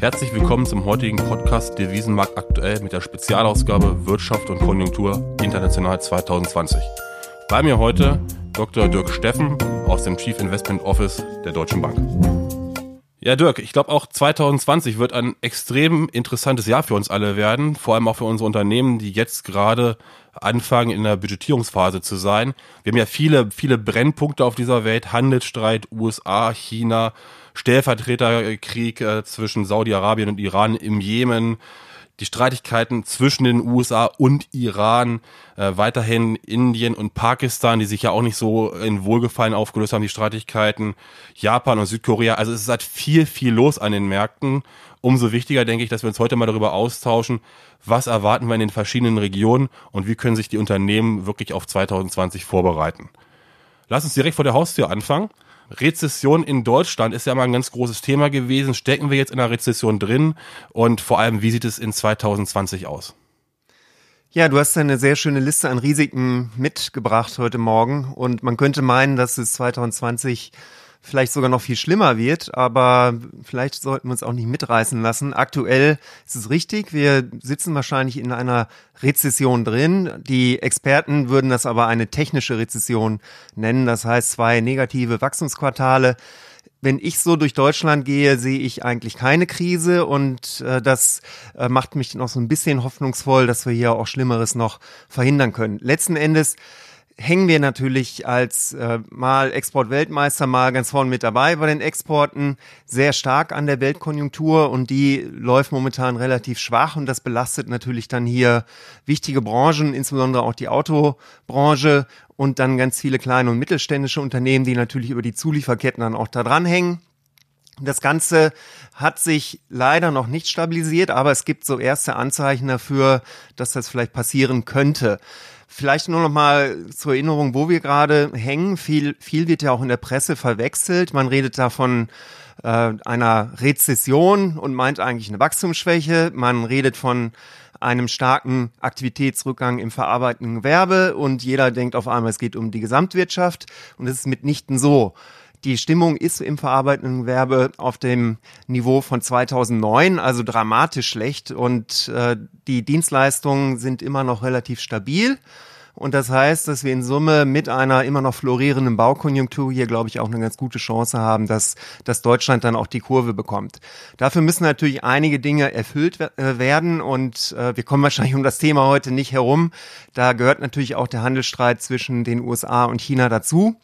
Herzlich willkommen zum heutigen Podcast Devisenmarkt aktuell mit der Spezialausgabe Wirtschaft und Konjunktur International 2020. Bei mir heute Dr. Dirk Steffen aus dem Chief Investment Office der Deutschen Bank. Ja, Dirk, ich glaube auch 2020 wird ein extrem interessantes Jahr für uns alle werden, vor allem auch für unsere Unternehmen, die jetzt gerade anfangen in der Budgetierungsphase zu sein. Wir haben ja viele, viele Brennpunkte auf dieser Welt, Handelsstreit, USA, China, Stellvertreterkrieg äh, zwischen Saudi-Arabien und Iran im Jemen, die Streitigkeiten zwischen den USA und Iran, äh, weiterhin Indien und Pakistan, die sich ja auch nicht so in Wohlgefallen aufgelöst haben, die Streitigkeiten, Japan und Südkorea. Also es ist halt viel, viel los an den Märkten. Umso wichtiger denke ich, dass wir uns heute mal darüber austauschen, was erwarten wir in den verschiedenen Regionen und wie können sich die Unternehmen wirklich auf 2020 vorbereiten. Lass uns direkt vor der Haustür anfangen. Rezession in Deutschland ist ja mal ein ganz großes Thema gewesen. Stecken wir jetzt in einer Rezession drin? Und vor allem, wie sieht es in 2020 aus? Ja, du hast eine sehr schöne Liste an Risiken mitgebracht heute Morgen. Und man könnte meinen, dass es 2020 vielleicht sogar noch viel schlimmer wird, aber vielleicht sollten wir uns auch nicht mitreißen lassen. Aktuell ist es richtig, wir sitzen wahrscheinlich in einer Rezession drin. Die Experten würden das aber eine technische Rezession nennen, das heißt zwei negative Wachstumsquartale wenn ich so durch Deutschland gehe, sehe ich eigentlich keine Krise und äh, das äh, macht mich noch so ein bisschen hoffnungsvoll, dass wir hier auch Schlimmeres noch verhindern können. Letzten Endes hängen wir natürlich als äh, mal Exportweltmeister mal ganz vorne mit dabei bei den Exporten sehr stark an der Weltkonjunktur und die läuft momentan relativ schwach und das belastet natürlich dann hier wichtige Branchen, insbesondere auch die Autobranche und dann ganz viele kleine und mittelständische Unternehmen, die natürlich über die Zulieferketten dann auch da dranhängen. Das Ganze hat sich leider noch nicht stabilisiert, aber es gibt so erste Anzeichen dafür, dass das vielleicht passieren könnte. Vielleicht nur noch mal zur Erinnerung, wo wir gerade hängen. Viel, viel wird ja auch in der Presse verwechselt. Man redet davon äh, einer Rezession und meint eigentlich eine Wachstumsschwäche. Man redet von einem starken Aktivitätsrückgang im verarbeitenden Gewerbe und jeder denkt auf einmal, es geht um die Gesamtwirtschaft und es ist mitnichten so. Die Stimmung ist im verarbeitenden Gewerbe auf dem Niveau von 2009, also dramatisch schlecht. Und äh, die Dienstleistungen sind immer noch relativ stabil. Und das heißt, dass wir in Summe mit einer immer noch florierenden Baukonjunktur hier, glaube ich, auch eine ganz gute Chance haben, dass, dass Deutschland dann auch die Kurve bekommt. Dafür müssen natürlich einige Dinge erfüllt äh, werden und äh, wir kommen wahrscheinlich um das Thema heute nicht herum. Da gehört natürlich auch der Handelsstreit zwischen den USA und China dazu.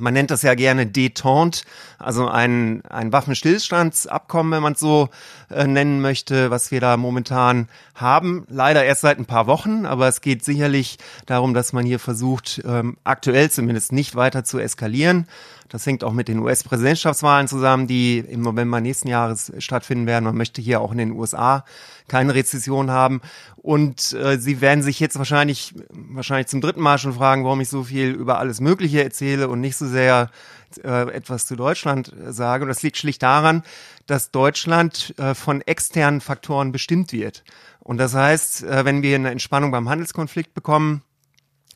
Man nennt das ja gerne Detente, also ein, ein Waffenstillstandsabkommen, wenn man es so äh, nennen möchte, was wir da momentan haben. Leider erst seit ein paar Wochen, aber es geht sicherlich darum, dass man hier versucht, ähm, aktuell zumindest nicht weiter zu eskalieren. Das hängt auch mit den US-Präsidentschaftswahlen zusammen, die im November nächsten Jahres stattfinden werden. Man möchte hier auch in den USA keine Rezession haben. Und äh, Sie werden sich jetzt wahrscheinlich, wahrscheinlich zum dritten Mal schon fragen, warum ich so viel über alles Mögliche erzähle und nicht so sehr äh, etwas zu Deutschland sage. Und das liegt schlicht daran, dass Deutschland äh, von externen Faktoren bestimmt wird. Und das heißt, äh, wenn wir eine Entspannung beim Handelskonflikt bekommen,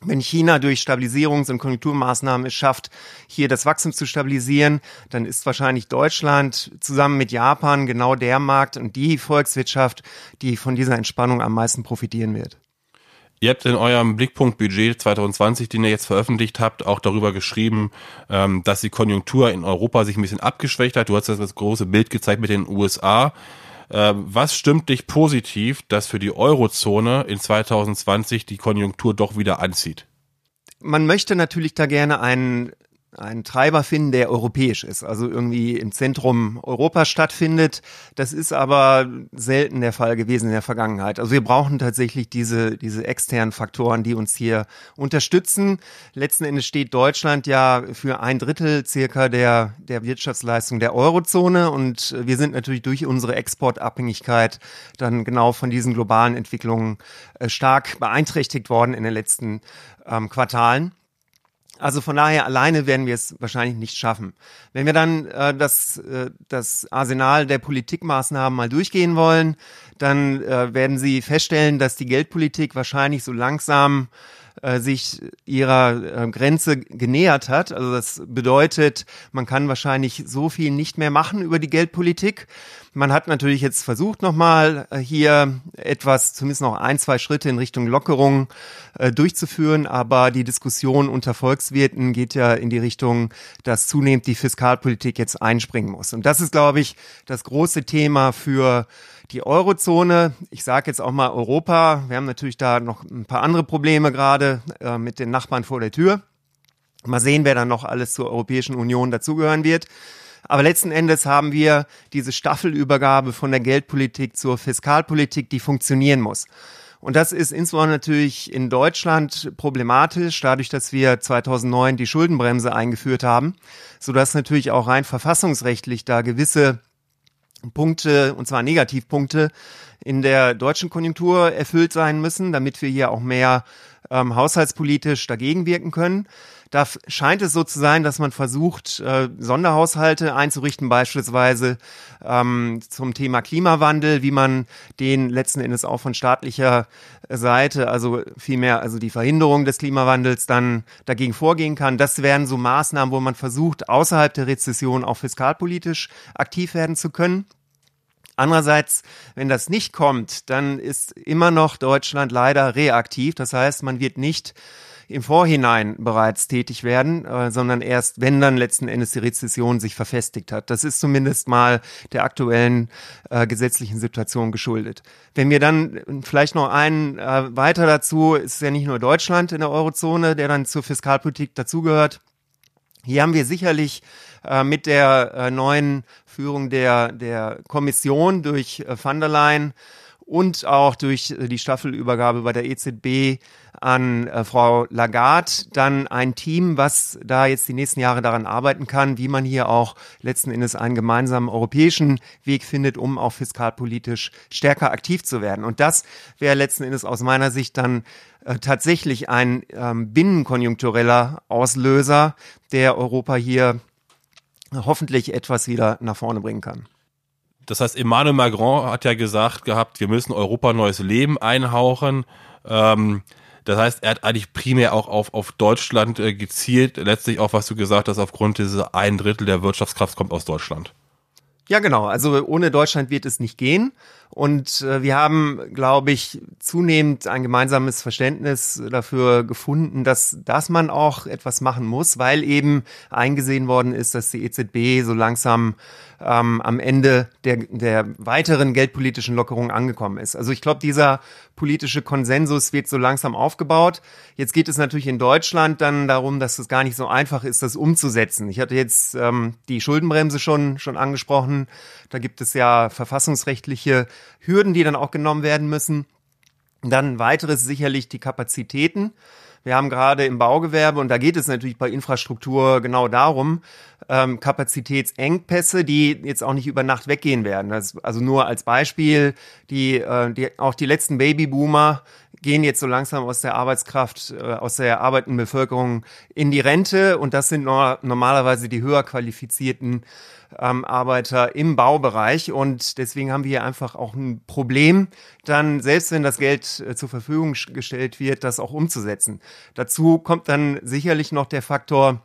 wenn China durch Stabilisierungs- und Konjunkturmaßnahmen es schafft, hier das Wachstum zu stabilisieren, dann ist wahrscheinlich Deutschland zusammen mit Japan genau der Markt und die Volkswirtschaft, die von dieser Entspannung am meisten profitieren wird. Ihr habt in eurem Blickpunkt-Budget 2020, den ihr jetzt veröffentlicht habt, auch darüber geschrieben, ähm, dass die Konjunktur in Europa sich ein bisschen abgeschwächt hat. Du hast das große Bild gezeigt mit den USA. Ähm, was stimmt dich positiv, dass für die Eurozone in 2020 die Konjunktur doch wieder anzieht? Man möchte natürlich da gerne einen einen Treiber finden, der europäisch ist, also irgendwie im Zentrum Europas stattfindet. Das ist aber selten der Fall gewesen in der Vergangenheit. Also wir brauchen tatsächlich diese, diese externen Faktoren, die uns hier unterstützen. Letzten Endes steht Deutschland ja für ein Drittel circa der, der Wirtschaftsleistung der Eurozone und wir sind natürlich durch unsere Exportabhängigkeit dann genau von diesen globalen Entwicklungen äh, stark beeinträchtigt worden in den letzten ähm, Quartalen. Also von daher alleine werden wir es wahrscheinlich nicht schaffen. Wenn wir dann äh, das, äh, das Arsenal der Politikmaßnahmen mal durchgehen wollen, dann äh, werden Sie feststellen, dass die Geldpolitik wahrscheinlich so langsam äh, sich ihrer äh, Grenze genähert hat. Also das bedeutet, man kann wahrscheinlich so viel nicht mehr machen über die Geldpolitik. Man hat natürlich jetzt versucht, nochmal äh, hier etwas, zumindest noch ein, zwei Schritte in Richtung Lockerung äh, durchzuführen, aber die Diskussion unter Volkswirten geht ja in die Richtung, dass zunehmend die Fiskalpolitik jetzt einspringen muss. Und das ist, glaube ich, das große Thema für die Eurozone. Ich sage jetzt auch mal Europa. Wir haben natürlich da noch ein paar andere Probleme gerade äh, mit den Nachbarn vor der Tür. Mal sehen, wer dann noch alles zur Europäischen Union dazugehören wird. Aber letzten Endes haben wir diese Staffelübergabe von der Geldpolitik zur Fiskalpolitik, die funktionieren muss. Und das ist insbesondere natürlich in Deutschland problematisch, dadurch, dass wir 2009 die Schuldenbremse eingeführt haben, sodass natürlich auch rein verfassungsrechtlich da gewisse Punkte, und zwar Negativpunkte, in der deutschen Konjunktur erfüllt sein müssen, damit wir hier auch mehr ähm, haushaltspolitisch dagegen wirken können. Da scheint es so zu sein, dass man versucht, äh, Sonderhaushalte einzurichten, beispielsweise ähm, zum Thema Klimawandel, wie man den letzten Endes auch von staatlicher Seite, also vielmehr also die Verhinderung des Klimawandels dann dagegen vorgehen kann. Das wären so Maßnahmen, wo man versucht, außerhalb der Rezession auch fiskalpolitisch aktiv werden zu können. Andererseits, wenn das nicht kommt, dann ist immer noch Deutschland leider reaktiv. Das heißt, man wird nicht im Vorhinein bereits tätig werden, äh, sondern erst, wenn dann letzten Endes die Rezession sich verfestigt hat. Das ist zumindest mal der aktuellen äh, gesetzlichen Situation geschuldet. Wenn wir dann vielleicht noch einen äh, weiter dazu, ist ja nicht nur Deutschland in der Eurozone, der dann zur Fiskalpolitik dazugehört. Hier haben wir sicherlich äh, mit der äh, neuen Führung der, der Kommission durch äh, van der Leyen und auch durch die Staffelübergabe bei der EZB an äh, Frau Lagarde dann ein Team, was da jetzt die nächsten Jahre daran arbeiten kann, wie man hier auch letzten Endes einen gemeinsamen europäischen Weg findet, um auch fiskalpolitisch stärker aktiv zu werden. Und das wäre letzten Endes aus meiner Sicht dann äh, tatsächlich ein ähm, binnenkonjunktureller Auslöser, der Europa hier hoffentlich etwas wieder nach vorne bringen kann. Das heißt, Emmanuel Macron hat ja gesagt gehabt, wir müssen Europa neues Leben einhauchen. Ähm, das heißt, er hat eigentlich primär auch auf, auf Deutschland äh, gezielt. Letztlich auch, was du gesagt hast, aufgrund dieser ein Drittel der Wirtschaftskraft kommt aus Deutschland. Ja, genau. Also ohne Deutschland wird es nicht gehen. Und äh, wir haben, glaube ich, zunehmend ein gemeinsames Verständnis dafür gefunden, dass, dass man auch etwas machen muss, weil eben eingesehen worden ist, dass die EZB so langsam ähm, am Ende der, der weiteren geldpolitischen Lockerung angekommen ist. Also ich glaube, dieser politische Konsensus wird so langsam aufgebaut. Jetzt geht es natürlich in Deutschland dann darum, dass es gar nicht so einfach ist, das umzusetzen. Ich hatte jetzt ähm, die Schuldenbremse schon, schon angesprochen. Da gibt es ja verfassungsrechtliche Hürden, die dann auch genommen werden müssen. Dann weiteres sicherlich die Kapazitäten. Wir haben gerade im Baugewerbe, und da geht es natürlich bei Infrastruktur genau darum, ähm, Kapazitätsengpässe, die jetzt auch nicht über Nacht weggehen werden. Das, also nur als Beispiel, die, äh, die, auch die letzten Babyboomer gehen jetzt so langsam aus der Arbeitskraft, äh, aus der arbeitenden Bevölkerung in die Rente und das sind no normalerweise die höher qualifizierten ähm, Arbeiter im Baubereich und deswegen haben wir hier einfach auch ein Problem, dann selbst wenn das Geld äh, zur Verfügung gestellt wird, das auch umzusetzen. Dazu kommt dann sicherlich noch der Faktor,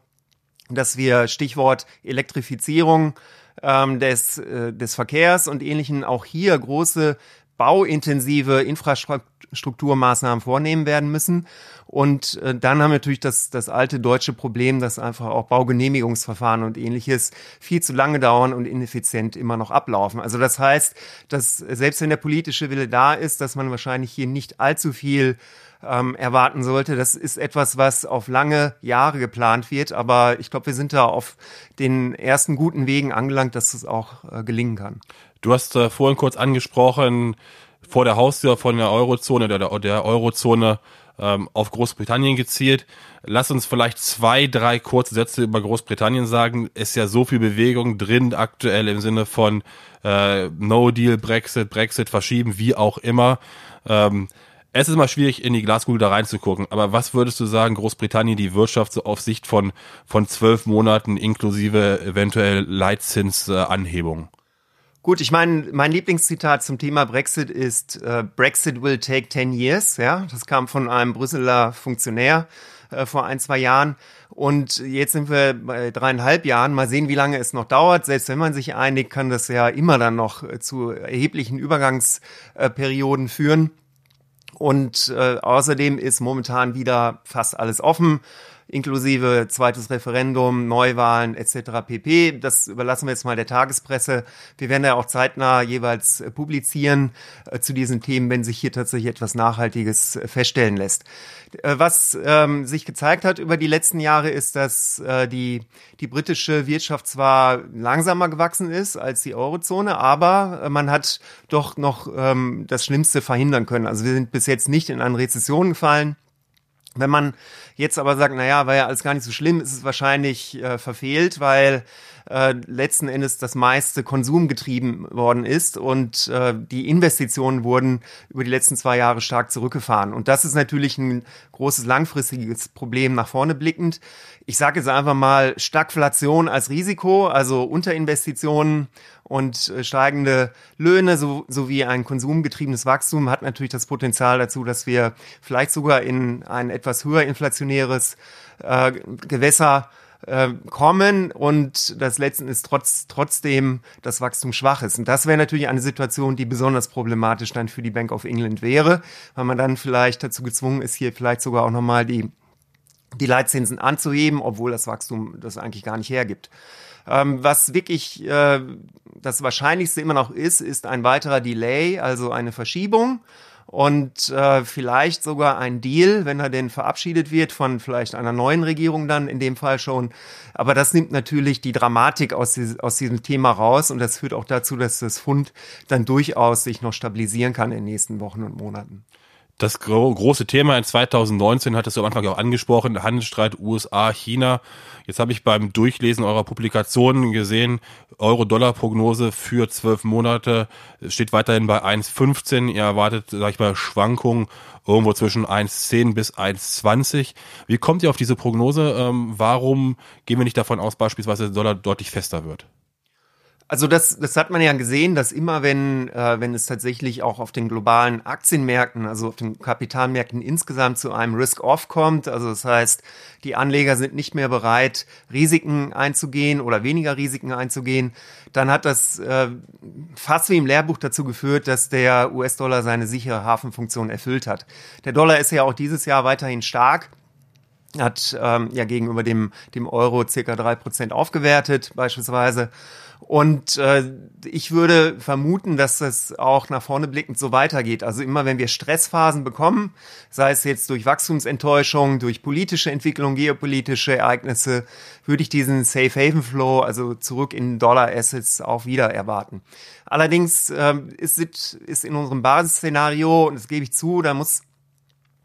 dass wir Stichwort Elektrifizierung ähm, des, äh, des Verkehrs und ähnlichen auch hier große bauintensive Infrastrukturmaßnahmen vornehmen werden müssen. Und äh, dann haben wir natürlich das, das alte deutsche Problem, dass einfach auch Baugenehmigungsverfahren und ähnliches viel zu lange dauern und ineffizient immer noch ablaufen. Also das heißt, dass selbst wenn der politische Wille da ist, dass man wahrscheinlich hier nicht allzu viel ähm, erwarten sollte. Das ist etwas, was auf lange Jahre geplant wird, aber ich glaube, wir sind da auf den ersten guten Wegen angelangt, dass es auch äh, gelingen kann. Du hast äh, vorhin kurz angesprochen, vor der Haustür von der Eurozone, der, der Eurozone ähm, auf Großbritannien gezielt. Lass uns vielleicht zwei, drei kurze Sätze über Großbritannien sagen. Ist ja so viel Bewegung drin aktuell im Sinne von äh, No Deal, Brexit, Brexit verschieben, wie auch immer. Ähm, es ist mal schwierig, in die Glaskugel da reinzugucken, aber was würdest du sagen, Großbritannien, die Wirtschaft so auf Sicht von, von zwölf Monaten inklusive eventuell Leitzinsanhebung? Gut, ich meine, mein Lieblingszitat zum Thema Brexit ist äh, Brexit will take 10 years. Ja, das kam von einem Brüsseler Funktionär äh, vor ein, zwei Jahren. Und jetzt sind wir bei dreieinhalb Jahren. Mal sehen, wie lange es noch dauert. Selbst wenn man sich einigt, kann das ja immer dann noch äh, zu erheblichen Übergangsperioden führen. Und äh, außerdem ist momentan wieder fast alles offen inklusive zweites Referendum, Neuwahlen etc. pp. Das überlassen wir jetzt mal der Tagespresse. Wir werden ja auch zeitnah jeweils äh, publizieren äh, zu diesen Themen, wenn sich hier tatsächlich etwas Nachhaltiges äh, feststellen lässt. Was ähm, sich gezeigt hat über die letzten Jahre ist, dass äh, die, die britische Wirtschaft zwar langsamer gewachsen ist als die Eurozone, aber man hat doch noch ähm, das Schlimmste verhindern können. Also wir sind bis jetzt nicht in eine Rezession gefallen. Wenn man jetzt aber sagt, naja, war ja alles gar nicht so schlimm, ist es wahrscheinlich äh, verfehlt, weil äh, letzten Endes das meiste Konsum getrieben worden ist und äh, die Investitionen wurden über die letzten zwei Jahre stark zurückgefahren. Und das ist natürlich ein großes langfristiges Problem nach vorne blickend. Ich sage jetzt einfach mal Stagflation als Risiko, also Unterinvestitionen und äh, steigende Löhne so, sowie ein konsumgetriebenes Wachstum hat natürlich das Potenzial dazu, dass wir vielleicht sogar in ein etwas höher inflationäres äh, Gewässer äh, kommen und das letzten ist trotz, trotzdem das Wachstum schwach ist. Und das wäre natürlich eine Situation, die besonders problematisch dann für die Bank of England wäre, weil man dann vielleicht dazu gezwungen ist, hier vielleicht sogar auch nochmal die, die Leitzinsen anzuheben, obwohl das Wachstum das eigentlich gar nicht hergibt. Ähm, was wirklich äh, das Wahrscheinlichste immer noch ist, ist ein weiterer Delay, also eine Verschiebung und äh, vielleicht sogar ein Deal, wenn er denn verabschiedet wird von vielleicht einer neuen Regierung dann in dem Fall schon. Aber das nimmt natürlich die Dramatik aus, aus diesem Thema raus und das führt auch dazu, dass das Fund dann durchaus sich noch stabilisieren kann in den nächsten Wochen und Monaten das gro große Thema in 2019 hattest du am Anfang auch angesprochen, Handelsstreit USA-China. Jetzt habe ich beim Durchlesen eurer Publikationen gesehen, Euro-Dollar-Prognose für zwölf Monate steht weiterhin bei 1,15. Ihr erwartet, sag ich mal, Schwankungen irgendwo zwischen 1,10 bis 1,20. Wie kommt ihr auf diese Prognose? Ähm, warum gehen wir nicht davon aus, beispielsweise der Dollar deutlich fester wird? Also das, das hat man ja gesehen, dass immer wenn, äh, wenn es tatsächlich auch auf den globalen Aktienmärkten, also auf den Kapitalmärkten insgesamt zu einem Risk-Off kommt, also das heißt, die Anleger sind nicht mehr bereit, Risiken einzugehen oder weniger Risiken einzugehen, dann hat das äh, fast wie im Lehrbuch dazu geführt, dass der US-Dollar seine sichere Hafenfunktion erfüllt hat. Der Dollar ist ja auch dieses Jahr weiterhin stark hat ähm, ja gegenüber dem, dem Euro circa drei Prozent aufgewertet beispielsweise. Und äh, ich würde vermuten, dass das auch nach vorne blickend so weitergeht. Also immer wenn wir Stressphasen bekommen, sei es jetzt durch Wachstumsenttäuschung, durch politische Entwicklung, geopolitische Ereignisse, würde ich diesen Safe Haven Flow, also zurück in Dollar Assets, auch wieder erwarten. Allerdings äh, ist, ist in unserem Basisszenario, und das gebe ich zu, da muss,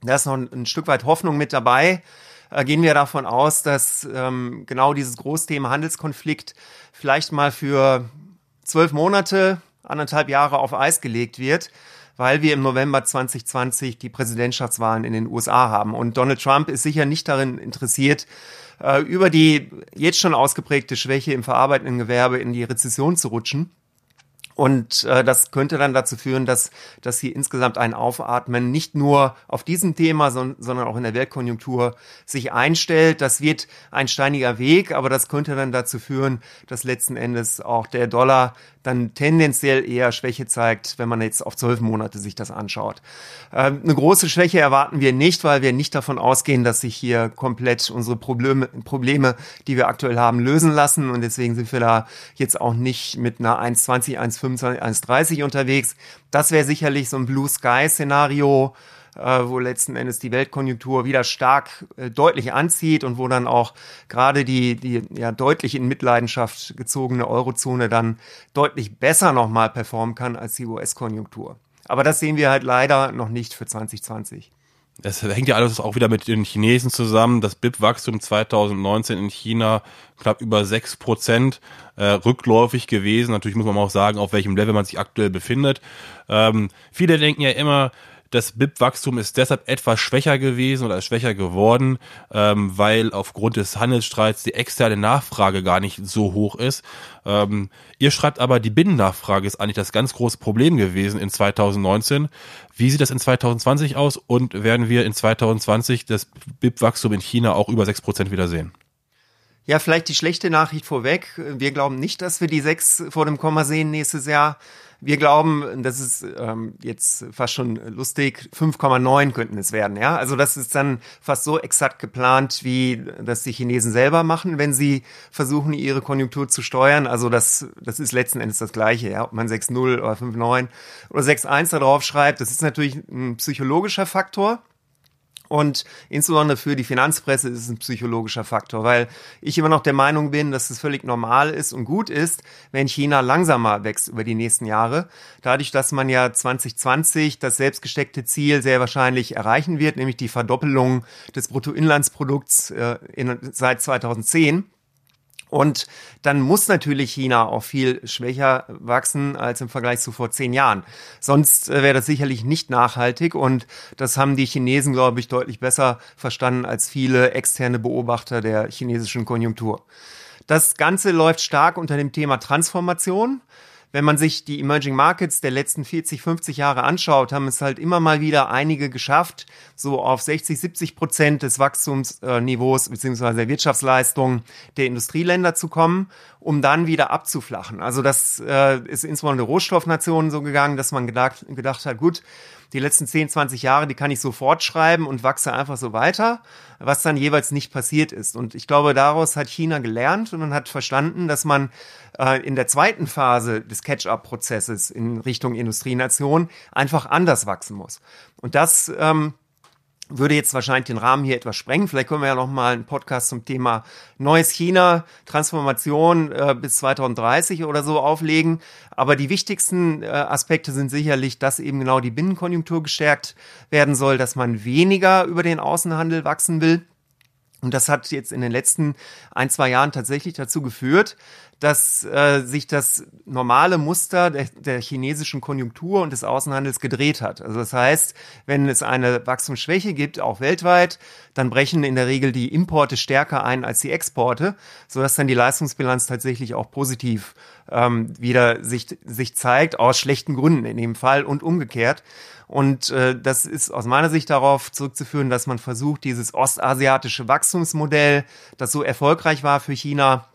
da ist noch ein, Stück weit Hoffnung mit dabei, gehen wir davon aus, dass ähm, genau dieses Großthema Handelskonflikt vielleicht mal für zwölf Monate, anderthalb Jahre auf Eis gelegt wird, weil wir im November 2020 die Präsidentschaftswahlen in den USA haben. Und Donald Trump ist sicher nicht darin interessiert, äh, über die jetzt schon ausgeprägte Schwäche im verarbeitenden Gewerbe in die Rezession zu rutschen. Und äh, das könnte dann dazu führen, dass, dass hier insgesamt ein Aufatmen nicht nur auf diesem Thema, son sondern auch in der Weltkonjunktur sich einstellt. Das wird ein steiniger Weg, aber das könnte dann dazu führen, dass letzten Endes auch der Dollar dann tendenziell eher Schwäche zeigt, wenn man jetzt auf zwölf Monate sich das anschaut. Ähm, eine große Schwäche erwarten wir nicht, weil wir nicht davon ausgehen, dass sich hier komplett unsere Probleme, Probleme, die wir aktuell haben, lösen lassen. Und deswegen sind wir da jetzt auch nicht mit einer 1,20, 1,25, 1,30 unterwegs. Das wäre sicherlich so ein Blue Sky Szenario äh, wo letzten Endes die Weltkonjunktur wieder stark äh, deutlich anzieht und wo dann auch gerade die, die ja deutlich in Mitleidenschaft gezogene Eurozone dann deutlich besser nochmal performen kann als die US-Konjunktur. Aber das sehen wir halt leider noch nicht für 2020. Das hängt ja alles auch wieder mit den Chinesen zusammen. Das BIP-Wachstum 2019 in China knapp über sechs Prozent äh, rückläufig gewesen. Natürlich muss man auch sagen, auf welchem Level man sich aktuell befindet. Ähm, viele denken ja immer, das BIP-Wachstum ist deshalb etwas schwächer gewesen oder ist schwächer geworden, ähm, weil aufgrund des Handelsstreits die externe Nachfrage gar nicht so hoch ist. Ähm, ihr schreibt aber, die Binnennachfrage ist eigentlich das ganz große Problem gewesen in 2019. Wie sieht das in 2020 aus und werden wir in 2020 das BIP-Wachstum in China auch über sechs Prozent wieder sehen? Ja, vielleicht die schlechte Nachricht vorweg. Wir glauben nicht, dass wir die sechs vor dem Komma sehen nächstes Jahr. Wir glauben, das ist ähm, jetzt fast schon lustig, 5,9 könnten es werden. Ja, also das ist dann fast so exakt geplant, wie das die Chinesen selber machen, wenn sie versuchen, ihre Konjunktur zu steuern. Also das, das ist letzten Endes das Gleiche. Ja, ob man 6,0 oder 5,9 oder 6,1 da drauf schreibt, das ist natürlich ein psychologischer Faktor. Und insbesondere für die Finanzpresse ist es ein psychologischer Faktor, weil ich immer noch der Meinung bin, dass es völlig normal ist und gut ist, wenn China langsamer wächst über die nächsten Jahre. Dadurch, dass man ja 2020 das selbstgesteckte Ziel sehr wahrscheinlich erreichen wird, nämlich die Verdoppelung des Bruttoinlandsprodukts äh, in, seit 2010. Und dann muss natürlich China auch viel schwächer wachsen als im Vergleich zu vor zehn Jahren. Sonst äh, wäre das sicherlich nicht nachhaltig. Und das haben die Chinesen, glaube ich, deutlich besser verstanden als viele externe Beobachter der chinesischen Konjunktur. Das Ganze läuft stark unter dem Thema Transformation wenn man sich die Emerging Markets der letzten 40, 50 Jahre anschaut, haben es halt immer mal wieder einige geschafft, so auf 60, 70 Prozent des Wachstumsniveaus beziehungsweise der Wirtschaftsleistung der Industrieländer zu kommen, um dann wieder abzuflachen. Also das äh, ist insbesondere Rohstoffnationen so gegangen, dass man gedacht, gedacht hat, gut, die letzten 10, 20 Jahre, die kann ich sofort schreiben und wachse einfach so weiter, was dann jeweils nicht passiert ist. Und ich glaube, daraus hat China gelernt und man hat verstanden, dass man äh, in der zweiten Phase des Catch-up-Prozesses in Richtung Industrienation einfach anders wachsen muss. Und das ähm, würde jetzt wahrscheinlich den Rahmen hier etwas sprengen. Vielleicht können wir ja noch mal einen Podcast zum Thema neues China, Transformation äh, bis 2030 oder so auflegen. Aber die wichtigsten äh, Aspekte sind sicherlich, dass eben genau die Binnenkonjunktur gestärkt werden soll, dass man weniger über den Außenhandel wachsen will. Und das hat jetzt in den letzten ein, zwei Jahren tatsächlich dazu geführt, dass äh, sich das normale Muster der, der chinesischen Konjunktur und des Außenhandels gedreht hat. Also das heißt, wenn es eine Wachstumsschwäche gibt, auch weltweit, dann brechen in der Regel die Importe stärker ein als die Exporte, sodass dann die Leistungsbilanz tatsächlich auch positiv ähm, wieder sich, sich zeigt, aus schlechten Gründen in dem Fall und umgekehrt. Und äh, das ist aus meiner Sicht darauf zurückzuführen, dass man versucht, dieses ostasiatische Wachstumsmodell, das so erfolgreich war für China,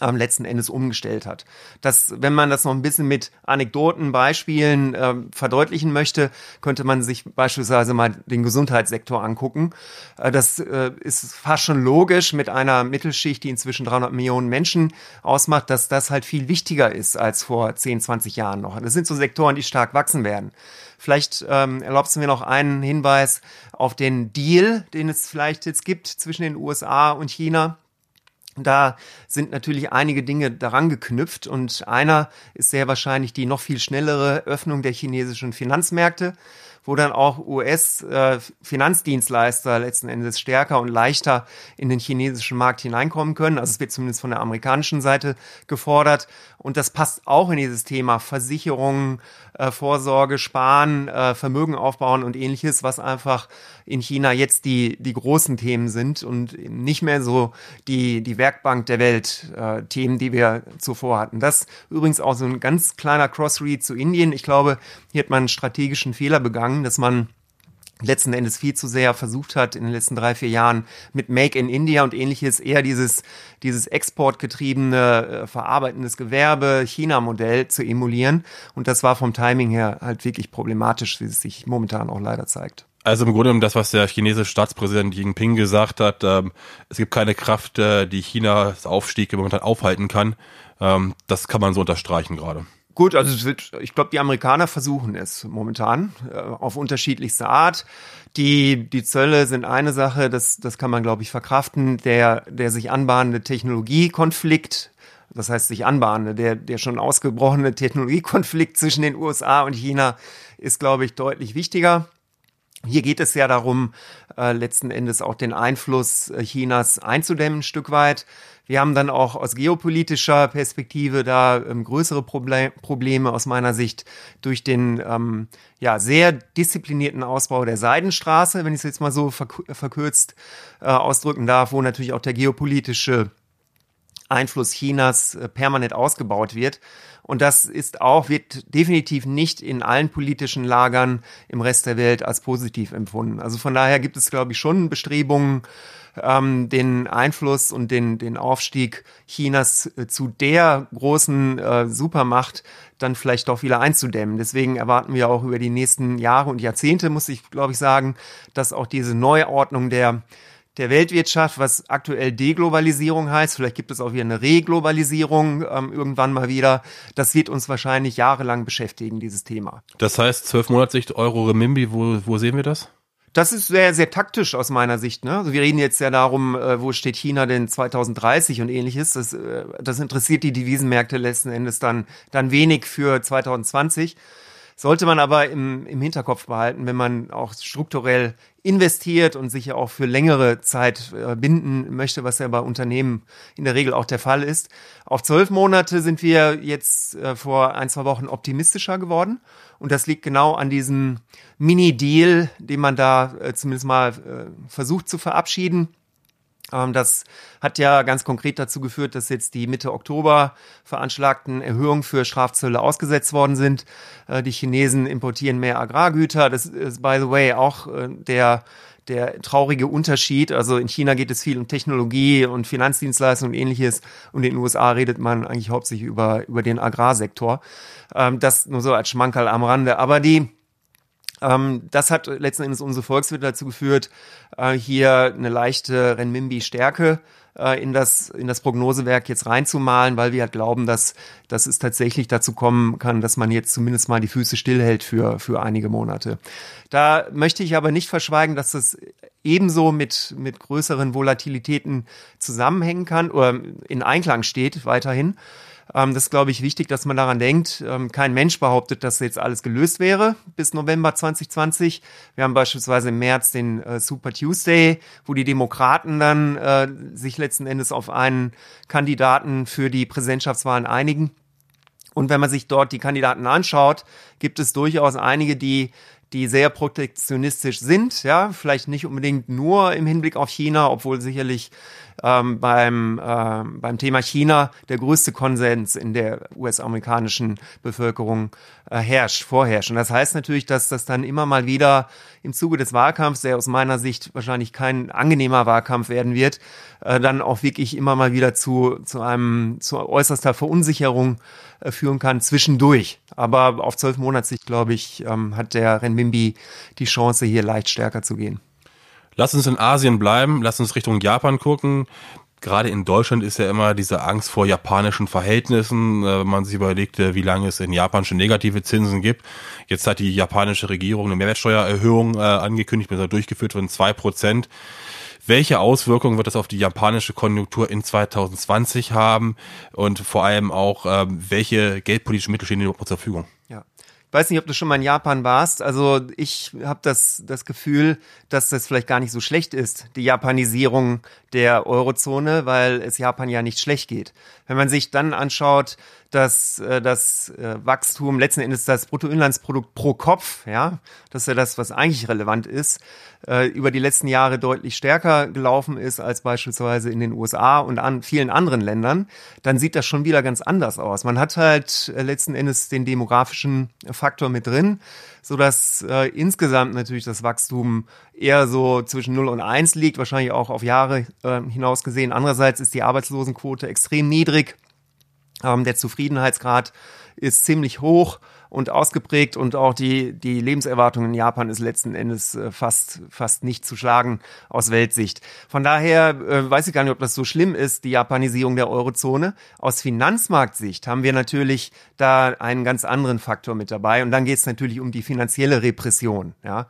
ähm, letzten Endes umgestellt hat. Das, wenn man das noch ein bisschen mit Anekdoten, Beispielen äh, verdeutlichen möchte, könnte man sich beispielsweise mal den Gesundheitssektor angucken. Äh, das äh, ist fast schon logisch mit einer Mittelschicht, die inzwischen 300 Millionen Menschen ausmacht, dass das halt viel wichtiger ist als vor 10, 20 Jahren noch. Das sind so Sektoren, die stark wachsen werden. Vielleicht ähm, erlaubst du mir noch einen Hinweis auf den Deal, den es vielleicht jetzt gibt zwischen den USA und China. Da sind natürlich einige Dinge daran geknüpft und einer ist sehr wahrscheinlich die noch viel schnellere Öffnung der chinesischen Finanzmärkte wo dann auch US-Finanzdienstleister äh, letzten Endes stärker und leichter in den chinesischen Markt hineinkommen können. Also es wird zumindest von der amerikanischen Seite gefordert. Und das passt auch in dieses Thema Versicherungen, äh, Vorsorge, Sparen, äh, Vermögen aufbauen und ähnliches, was einfach in China jetzt die, die großen Themen sind und nicht mehr so die, die Werkbank der Welt Themen, die wir zuvor hatten. Das übrigens auch so ein ganz kleiner Crossread zu Indien. Ich glaube, hier hat man einen strategischen Fehler begangen, dass man letzten Endes viel zu sehr versucht hat in den letzten drei, vier Jahren mit Make in India und ähnliches eher dieses, dieses exportgetriebene, äh, verarbeitendes Gewerbe, China-Modell zu emulieren. Und das war vom Timing her halt wirklich problematisch, wie es sich momentan auch leider zeigt. Also im Grunde genommen das, was der chinesische Staatspräsident Jinping gesagt hat, ähm, es gibt keine Kraft, äh, die Chinas Aufstieg momentan aufhalten kann. Ähm, das kann man so unterstreichen gerade. Gut, also es wird, ich glaube, die Amerikaner versuchen es momentan äh, auf unterschiedlichste Art. Die, die Zölle sind eine Sache, das, das kann man, glaube ich, verkraften. Der, der sich anbahnende Technologiekonflikt, das heißt sich anbahnende, der, der schon ausgebrochene Technologiekonflikt zwischen den USA und China ist, glaube ich, deutlich wichtiger. Hier geht es ja darum, äh, letzten Endes auch den Einfluss äh, Chinas einzudämmen, ein Stück weit. Wir haben dann auch aus geopolitischer Perspektive da ähm, größere Proble Probleme aus meiner Sicht durch den ähm, ja, sehr disziplinierten Ausbau der Seidenstraße, wenn ich es jetzt mal so verkürzt äh, ausdrücken darf, wo natürlich auch der geopolitische Einfluss Chinas äh, permanent ausgebaut wird. Und das ist auch, wird definitiv nicht in allen politischen Lagern im Rest der Welt als positiv empfunden. Also von daher gibt es, glaube ich, schon Bestrebungen, ähm, den Einfluss und den, den Aufstieg Chinas äh, zu der großen äh, Supermacht dann vielleicht doch wieder einzudämmen. Deswegen erwarten wir auch über die nächsten Jahre und Jahrzehnte, muss ich, glaube ich, sagen, dass auch diese Neuordnung der der Weltwirtschaft, was aktuell Deglobalisierung heißt. Vielleicht gibt es auch wieder eine Reglobalisierung ähm, irgendwann mal wieder. Das wird uns wahrscheinlich jahrelang beschäftigen, dieses Thema. Das heißt, zwölf Monatssicht Euro Remimbi, wo, wo sehen wir das? Das ist sehr, sehr taktisch aus meiner Sicht. Ne? Also wir reden jetzt ja darum, äh, wo steht China denn 2030 und ähnliches. Das, äh, das interessiert die Devisenmärkte letzten Endes dann, dann wenig für 2020. Sollte man aber im, im Hinterkopf behalten, wenn man auch strukturell investiert und sich ja auch für längere Zeit äh, binden möchte, was ja bei Unternehmen in der Regel auch der Fall ist. Auf zwölf Monate sind wir jetzt äh, vor ein, zwei Wochen optimistischer geworden. Und das liegt genau an diesem Mini-Deal, den man da äh, zumindest mal versucht zu verabschieden ähm, das hat ja ganz konkret dazu geführt, dass jetzt die Mitte Oktober veranschlagten Erhöhungen für Strafzölle ausgesetzt worden sind. Äh, die Chinesen importieren mehr Agrargüter. Das ist, by the way, auch äh, der der traurige Unterschied. Also in China geht es viel um Technologie und Finanzdienstleistungen und ähnliches. Und in den USA redet man eigentlich hauptsächlich über, über den Agrarsektor. Ähm, das nur so als Schmankerl am Rande. Aber die, ähm, das hat letzten Endes unsere Volkswirte dazu geführt, äh, hier eine leichte Renminbi-Stärke äh, in das, in das Prognosewerk jetzt reinzumalen, weil wir halt glauben, dass, dass es tatsächlich dazu kommen kann, dass man jetzt zumindest mal die Füße stillhält für, für einige Monate. Da möchte ich aber nicht verschweigen, dass das ebenso mit, mit größeren Volatilitäten zusammenhängen kann oder in Einklang steht weiterhin. Ähm, das ist, glaube ich, wichtig, dass man daran denkt. Ähm, kein Mensch behauptet, dass jetzt alles gelöst wäre bis November 2020. Wir haben beispielsweise im März den äh, Super Tuesday, wo die Demokraten dann äh, sich letzten Endes auf einen Kandidaten für die Präsidentschaftswahlen einigen. Und wenn man sich dort die Kandidaten anschaut, gibt es durchaus einige, die die sehr protektionistisch sind, ja, vielleicht nicht unbedingt nur im Hinblick auf China, obwohl sicherlich ähm, beim, äh, beim Thema China der größte Konsens in der US-amerikanischen Bevölkerung äh, herrscht, vorherrscht. Und das heißt natürlich, dass das dann immer mal wieder im Zuge des Wahlkampfs, der aus meiner Sicht wahrscheinlich kein angenehmer Wahlkampf werden wird, äh, dann auch wirklich immer mal wieder zu, zu einem zu äußerster Verunsicherung äh, führen kann zwischendurch. Aber auf zwölf Monatssicht, glaube ich, ähm, hat der Renminbi die Chance, hier leicht stärker zu gehen. Lass uns in Asien bleiben, lass uns Richtung Japan gucken. Gerade in Deutschland ist ja immer diese Angst vor japanischen Verhältnissen, äh, wenn man sich überlegt, äh, wie lange es in Japan schon negative Zinsen gibt. Jetzt hat die japanische Regierung eine Mehrwertsteuererhöhung äh, angekündigt, mit durchgeführt von zwei Prozent. Welche Auswirkungen wird das auf die japanische Konjunktur in 2020 haben und vor allem auch, ähm, welche geldpolitischen Mittel stehen überhaupt zur Verfügung? Weiß nicht, ob du schon mal in Japan warst. Also ich habe das, das Gefühl, dass das vielleicht gar nicht so schlecht ist, die Japanisierung der Eurozone, weil es Japan ja nicht schlecht geht. Wenn man sich dann anschaut, dass äh, das äh, Wachstum letzten Endes das Bruttoinlandsprodukt pro Kopf, ja, das ist ja das, was eigentlich relevant ist, äh, über die letzten Jahre deutlich stärker gelaufen ist als beispielsweise in den USA und an vielen anderen Ländern, dann sieht das schon wieder ganz anders aus. Man hat halt letzten Endes den demografischen Faktor mit drin, so dass insgesamt natürlich das Wachstum eher so zwischen 0 und 1 liegt, wahrscheinlich auch auf Jahre hinaus gesehen. Andererseits ist die Arbeitslosenquote extrem niedrig. Ähm, der Zufriedenheitsgrad ist ziemlich hoch und ausgeprägt und auch die, die Lebenserwartung in Japan ist letzten Endes äh, fast, fast nicht zu schlagen aus Weltsicht. Von daher äh, weiß ich gar nicht, ob das so schlimm ist, die Japanisierung der Eurozone. Aus Finanzmarktsicht haben wir natürlich da einen ganz anderen Faktor mit dabei und dann geht es natürlich um die finanzielle Repression. Ja.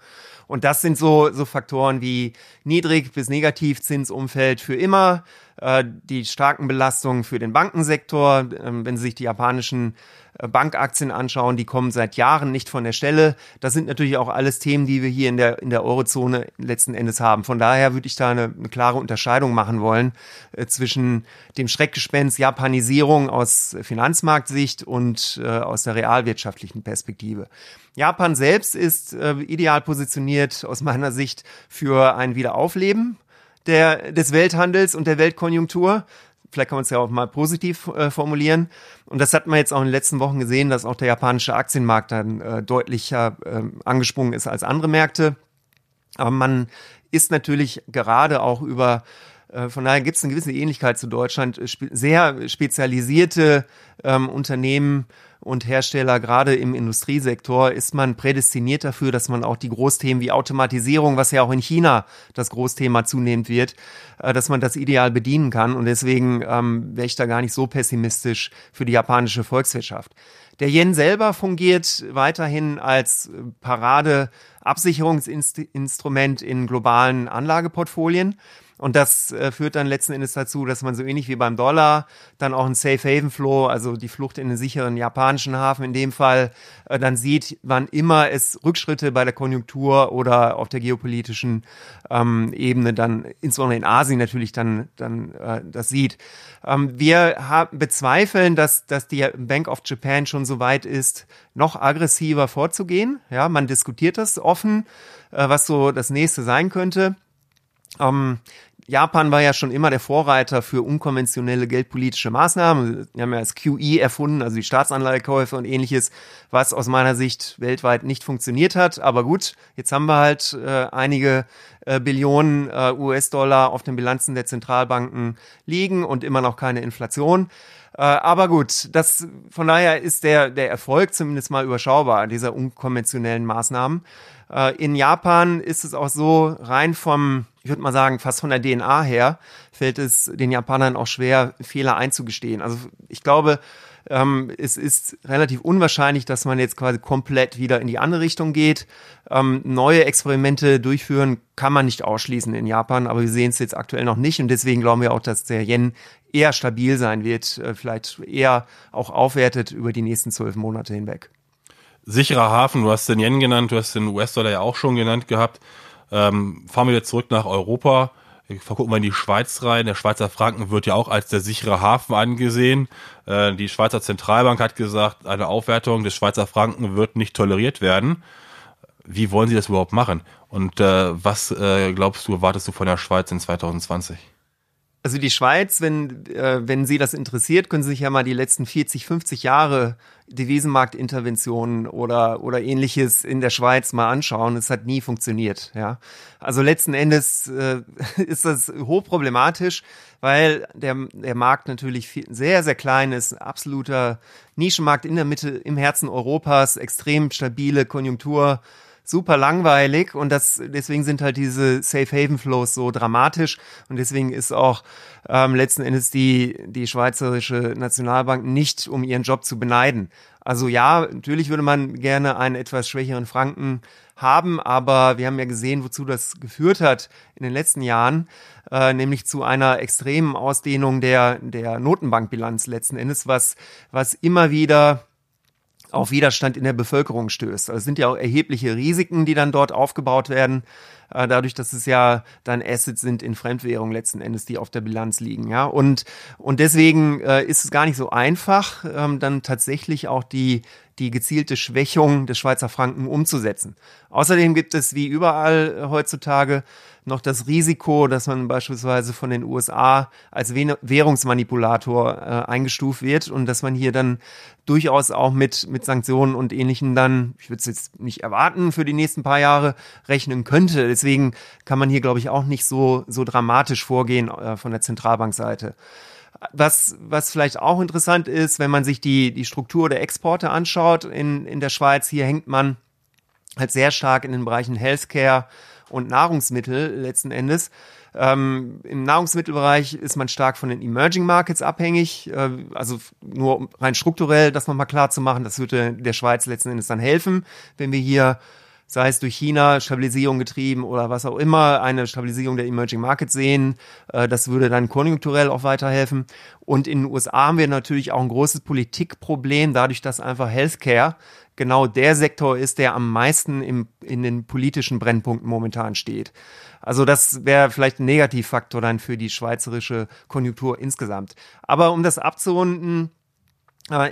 Und das sind so, so Faktoren wie Niedrig- bis Negativzinsumfeld für immer, die starken Belastungen für den Bankensektor, äh, wenn Sie sich die japanischen äh, Bankaktien anschauen, die kommen seit Jahren nicht von der Stelle. Das sind natürlich auch alles Themen, die wir hier in der, in der Eurozone letzten Endes haben. Von daher würde ich da eine, eine klare Unterscheidung machen wollen äh, zwischen dem Schreckgespenst Japanisierung aus Finanzmarktsicht und äh, aus der realwirtschaftlichen Perspektive. Japan selbst ist äh, ideal positioniert aus meiner Sicht für ein Wiederaufleben der, des Welthandels und der Weltkonjunktur. Vielleicht kann man es ja auch mal positiv äh, formulieren. Und das hat man jetzt auch in den letzten Wochen gesehen, dass auch der japanische Aktienmarkt dann äh, deutlicher äh, angesprungen ist als andere Märkte. Aber man ist natürlich gerade auch über äh, von daher gibt es eine gewisse Ähnlichkeit zu Deutschland. Äh, sehr spezialisierte ähm, Unternehmen und Hersteller, gerade im Industriesektor, ist man prädestiniert dafür, dass man auch die Großthemen wie Automatisierung, was ja auch in China das Großthema zunehmend wird, äh, dass man das ideal bedienen kann. Und deswegen ähm, wäre ich da gar nicht so pessimistisch für die japanische Volkswirtschaft. Der Yen selber fungiert weiterhin als Parade-Absicherungsinstrument in globalen Anlageportfolien. Und das äh, führt dann letzten Endes dazu, dass man so ähnlich wie beim Dollar dann auch einen Safe Haven Flow, also die Flucht in den sicheren japanischen Hafen in dem Fall, äh, dann sieht, wann immer es Rückschritte bei der Konjunktur oder auf der geopolitischen ähm, Ebene dann, insbesondere in Asien natürlich dann, dann äh, das sieht. Ähm, wir haben, bezweifeln, dass, dass die Bank of Japan schon so weit ist, noch aggressiver vorzugehen. Ja, man diskutiert das offen, äh, was so das nächste sein könnte. Ähm, Japan war ja schon immer der Vorreiter für unkonventionelle geldpolitische Maßnahmen. Wir haben ja das QE erfunden, also die Staatsanleihekäufe und ähnliches, was aus meiner Sicht weltweit nicht funktioniert hat. Aber gut, jetzt haben wir halt äh, einige äh, Billionen äh, US-Dollar auf den Bilanzen der Zentralbanken liegen und immer noch keine Inflation. Äh, aber gut, das von daher ist der der Erfolg zumindest mal überschaubar dieser unkonventionellen Maßnahmen. Äh, in Japan ist es auch so rein vom ich würde mal sagen, fast von der DNA her fällt es den Japanern auch schwer, Fehler einzugestehen. Also ich glaube, ähm, es ist relativ unwahrscheinlich, dass man jetzt quasi komplett wieder in die andere Richtung geht. Ähm, neue Experimente durchführen kann man nicht ausschließen in Japan, aber wir sehen es jetzt aktuell noch nicht und deswegen glauben wir auch, dass der Yen eher stabil sein wird, äh, vielleicht eher auch aufwertet über die nächsten zwölf Monate hinweg. Sicherer Hafen, du hast den Yen genannt, du hast den US-Dollar ja auch schon genannt gehabt. Ähm, fahren wir jetzt zurück nach Europa. Gucken wir in die Schweiz rein. Der Schweizer Franken wird ja auch als der sichere Hafen angesehen. Äh, die Schweizer Zentralbank hat gesagt, eine Aufwertung des Schweizer Franken wird nicht toleriert werden. Wie wollen Sie das überhaupt machen? Und äh, was äh, glaubst du, erwartest du von der Schweiz in 2020? Also die Schweiz, wenn, äh, wenn Sie das interessiert, können Sie sich ja mal die letzten 40, 50 Jahre Devisenmarktinterventionen oder, oder ähnliches in der Schweiz mal anschauen. Es hat nie funktioniert. Ja. Also letzten Endes äh, ist das hochproblematisch, weil der, der Markt natürlich viel, sehr, sehr klein ist, absoluter Nischenmarkt in der Mitte, im Herzen Europas, extrem stabile Konjunktur super langweilig und das deswegen sind halt diese Safe Haven Flows so dramatisch und deswegen ist auch ähm, letzten Endes die die schweizerische Nationalbank nicht um ihren Job zu beneiden. Also ja, natürlich würde man gerne einen etwas schwächeren Franken haben, aber wir haben ja gesehen, wozu das geführt hat in den letzten Jahren, äh, nämlich zu einer extremen Ausdehnung der der Notenbankbilanz letzten Endes, was was immer wieder auf Widerstand in der Bevölkerung stößt. Also es sind ja auch erhebliche Risiken, die dann dort aufgebaut werden, äh, dadurch, dass es ja dann Assets sind in Fremdwährung letzten Endes, die auf der Bilanz liegen. Ja, und und deswegen äh, ist es gar nicht so einfach, ähm, dann tatsächlich auch die die gezielte Schwächung des Schweizer Franken umzusetzen. Außerdem gibt es wie überall äh, heutzutage noch das Risiko, dass man beispielsweise von den USA als Währungsmanipulator äh, eingestuft wird und dass man hier dann durchaus auch mit, mit Sanktionen und Ähnlichem dann, ich würde es jetzt nicht erwarten, für die nächsten paar Jahre rechnen könnte. Deswegen kann man hier, glaube ich, auch nicht so, so dramatisch vorgehen äh, von der Zentralbankseite. Was, was vielleicht auch interessant ist, wenn man sich die, die Struktur der Exporte anschaut in, in der Schweiz, hier hängt man halt sehr stark in den Bereichen Healthcare und Nahrungsmittel letzten Endes. Ähm, Im Nahrungsmittelbereich ist man stark von den Emerging Markets abhängig. Äh, also nur rein strukturell das nochmal klar zu machen, das würde der Schweiz letzten Endes dann helfen, wenn wir hier sei es durch China Stabilisierung getrieben oder was auch immer, eine Stabilisierung der Emerging Markets sehen. Äh, das würde dann konjunkturell auch weiterhelfen. Und in den USA haben wir natürlich auch ein großes Politikproblem, dadurch, dass einfach Healthcare genau der Sektor ist, der am meisten im, in den politischen Brennpunkten momentan steht. Also das wäre vielleicht ein Negativfaktor dann für die schweizerische Konjunktur insgesamt. Aber um das abzurunden,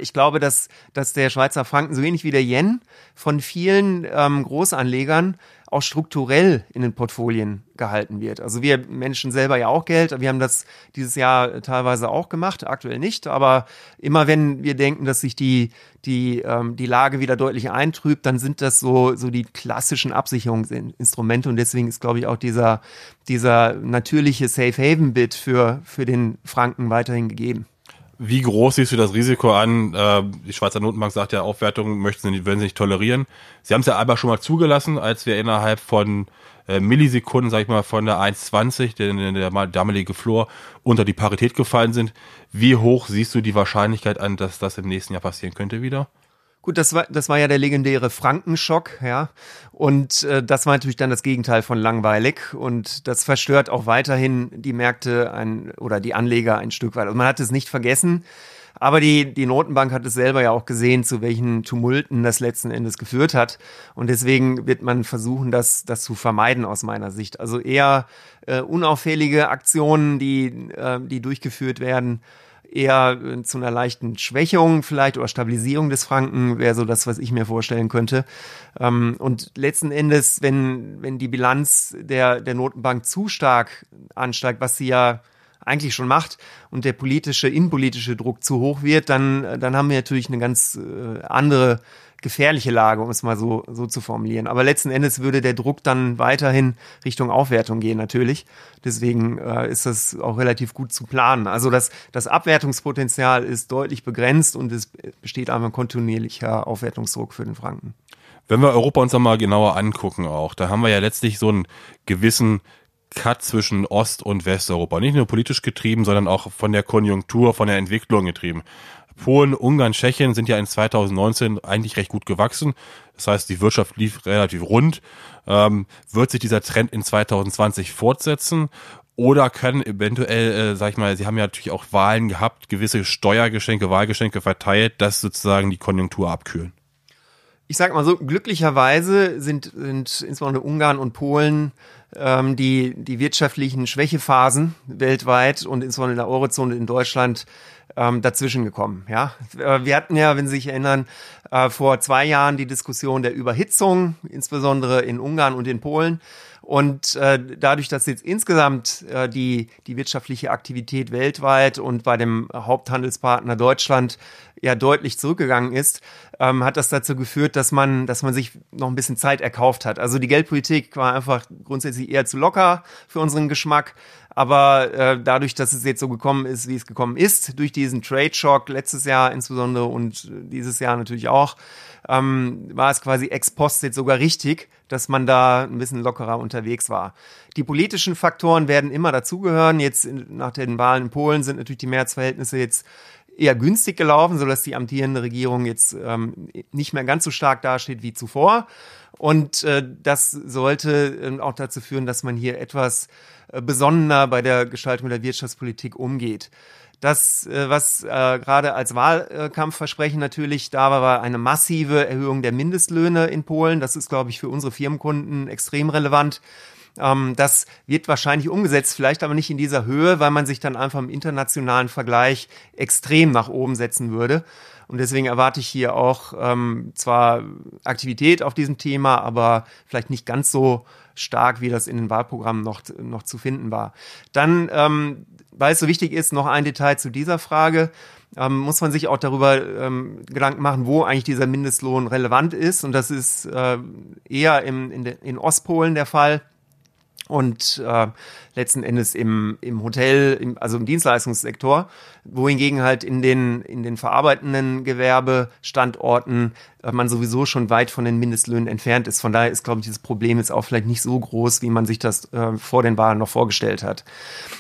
ich glaube, dass, dass der Schweizer Franken so wenig wie der Yen von vielen ähm, Großanlegern auch strukturell in den Portfolien gehalten wird. Also wir Menschen selber ja auch Geld. Wir haben das dieses Jahr teilweise auch gemacht, aktuell nicht. Aber immer wenn wir denken, dass sich die, die, ähm, die Lage wieder deutlich eintrübt, dann sind das so, so die klassischen Absicherungsinstrumente. Und deswegen ist, glaube ich, auch dieser, dieser natürliche Safe Haven Bit für, für den Franken weiterhin gegeben. Wie groß siehst du das Risiko an? Äh, die Schweizer Notenbank sagt ja, Aufwertungen möchten sie, würden sie nicht tolerieren. Sie haben es ja aber schon mal zugelassen, als wir innerhalb von äh, Millisekunden, sag ich mal, von der 1,20, der, der damalige Floor, unter die Parität gefallen sind. Wie hoch siehst du die Wahrscheinlichkeit an, dass das im nächsten Jahr passieren könnte wieder? Gut, das war, das war ja der legendäre Frankenschock, ja. Und äh, das war natürlich dann das Gegenteil von langweilig. Und das verstört auch weiterhin die Märkte ein, oder die Anleger ein Stück weit. Also man hat es nicht vergessen. Aber die, die Notenbank hat es selber ja auch gesehen, zu welchen Tumulten das letzten Endes geführt hat. Und deswegen wird man versuchen, das, das zu vermeiden aus meiner Sicht. Also eher äh, unauffällige Aktionen, die, äh, die durchgeführt werden eher äh, zu einer leichten Schwächung vielleicht oder Stabilisierung des Franken wäre so das, was ich mir vorstellen könnte. Ähm, und letzten Endes, wenn, wenn die Bilanz der, der Notenbank zu stark ansteigt, was sie ja eigentlich schon macht und der politische, innenpolitische Druck zu hoch wird, dann, dann haben wir natürlich eine ganz äh, andere gefährliche Lage, um es mal so, so zu formulieren. Aber letzten Endes würde der Druck dann weiterhin Richtung Aufwertung gehen, natürlich. Deswegen äh, ist das auch relativ gut zu planen. Also das, das Abwertungspotenzial ist deutlich begrenzt und es besteht einfach kontinuierlicher Aufwertungsdruck für den Franken. Wenn wir Europa uns einmal genauer angucken auch, da haben wir ja letztlich so einen gewissen Cut zwischen Ost- und Westeuropa. Nicht nur politisch getrieben, sondern auch von der Konjunktur, von der Entwicklung getrieben. Polen, Ungarn, Tschechien sind ja in 2019 eigentlich recht gut gewachsen. Das heißt, die Wirtschaft lief relativ rund. Ähm, wird sich dieser Trend in 2020 fortsetzen? Oder können eventuell, äh, sag ich mal, Sie haben ja natürlich auch Wahlen gehabt, gewisse Steuergeschenke, Wahlgeschenke verteilt, das sozusagen die Konjunktur abkühlen? Ich sag mal so, glücklicherweise sind, sind insbesondere Ungarn und Polen ähm, die, die wirtschaftlichen Schwächephasen weltweit und insbesondere in der Eurozone in Deutschland ähm, dazwischen gekommen. Ja, äh, wir hatten ja, wenn Sie sich erinnern, äh, vor zwei Jahren die Diskussion der Überhitzung, insbesondere in Ungarn und in Polen. Und äh, dadurch, dass jetzt insgesamt äh, die, die wirtschaftliche Aktivität weltweit und bei dem Haupthandelspartner Deutschland ja deutlich zurückgegangen ist, ähm, hat das dazu geführt, dass man, dass man sich noch ein bisschen Zeit erkauft hat. Also die Geldpolitik war einfach grundsätzlich eher zu locker für unseren Geschmack. Aber äh, dadurch, dass es jetzt so gekommen ist, wie es gekommen ist, durch diesen Trade Shock letztes Jahr insbesondere und dieses Jahr natürlich auch, ähm, war es quasi ex post jetzt sogar richtig, dass man da ein bisschen lockerer unterwegs war. Die politischen Faktoren werden immer dazugehören. Jetzt nach den Wahlen in Polen sind natürlich die Mehrheitsverhältnisse jetzt eher günstig gelaufen, sodass die amtierende Regierung jetzt ähm, nicht mehr ganz so stark dasteht wie zuvor. Und äh, das sollte äh, auch dazu führen, dass man hier etwas äh, besonnener bei der Gestaltung der Wirtschaftspolitik umgeht. Das, äh, was äh, gerade als Wahlkampfversprechen natürlich da war, war eine massive Erhöhung der Mindestlöhne in Polen. Das ist, glaube ich, für unsere Firmenkunden extrem relevant. Ähm, das wird wahrscheinlich umgesetzt, vielleicht aber nicht in dieser Höhe, weil man sich dann einfach im internationalen Vergleich extrem nach oben setzen würde. Und deswegen erwarte ich hier auch ähm, zwar Aktivität auf diesem Thema, aber vielleicht nicht ganz so stark, wie das in den Wahlprogrammen noch, noch zu finden war. Dann, ähm, weil es so wichtig ist, noch ein Detail zu dieser Frage. Ähm, muss man sich auch darüber ähm, Gedanken machen, wo eigentlich dieser Mindestlohn relevant ist. Und das ist äh, eher im, in, in Ostpolen der Fall und äh, letzten Endes im, im Hotel, im, also im Dienstleistungssektor, wohingegen halt in den, in den verarbeitenden Gewerbestandorten äh, man sowieso schon weit von den Mindestlöhnen entfernt ist. Von daher ist, glaube ich, dieses Problem jetzt auch vielleicht nicht so groß, wie man sich das äh, vor den Wahlen noch vorgestellt hat.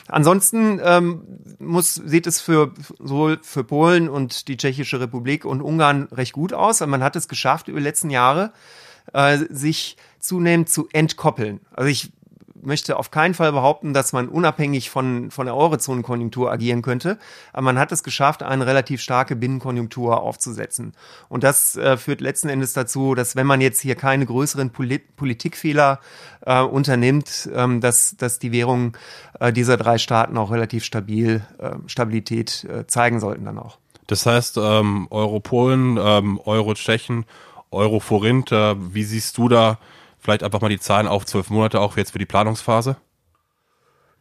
Ansonsten ähm, muss, sieht es für sowohl für Polen und die Tschechische Republik und Ungarn recht gut aus. Man hat es geschafft über die letzten Jahre, äh, sich zunehmend zu entkoppeln. Also ich möchte auf keinen Fall behaupten, dass man unabhängig von, von der Eurozonenkonjunktur agieren könnte. Aber man hat es geschafft, eine relativ starke Binnenkonjunktur aufzusetzen. Und das äh, führt letzten Endes dazu, dass wenn man jetzt hier keine größeren Polit Politikfehler äh, unternimmt, ähm, dass, dass die Währungen äh, dieser drei Staaten auch relativ stabil, äh, Stabilität äh, zeigen sollten dann auch. Das heißt, ähm, Euro-Polen, ähm, Euro-Tschechen, Euro-Forint, äh, wie siehst du da Vielleicht einfach mal die Zahlen auf zwölf Monate auch jetzt für die Planungsphase.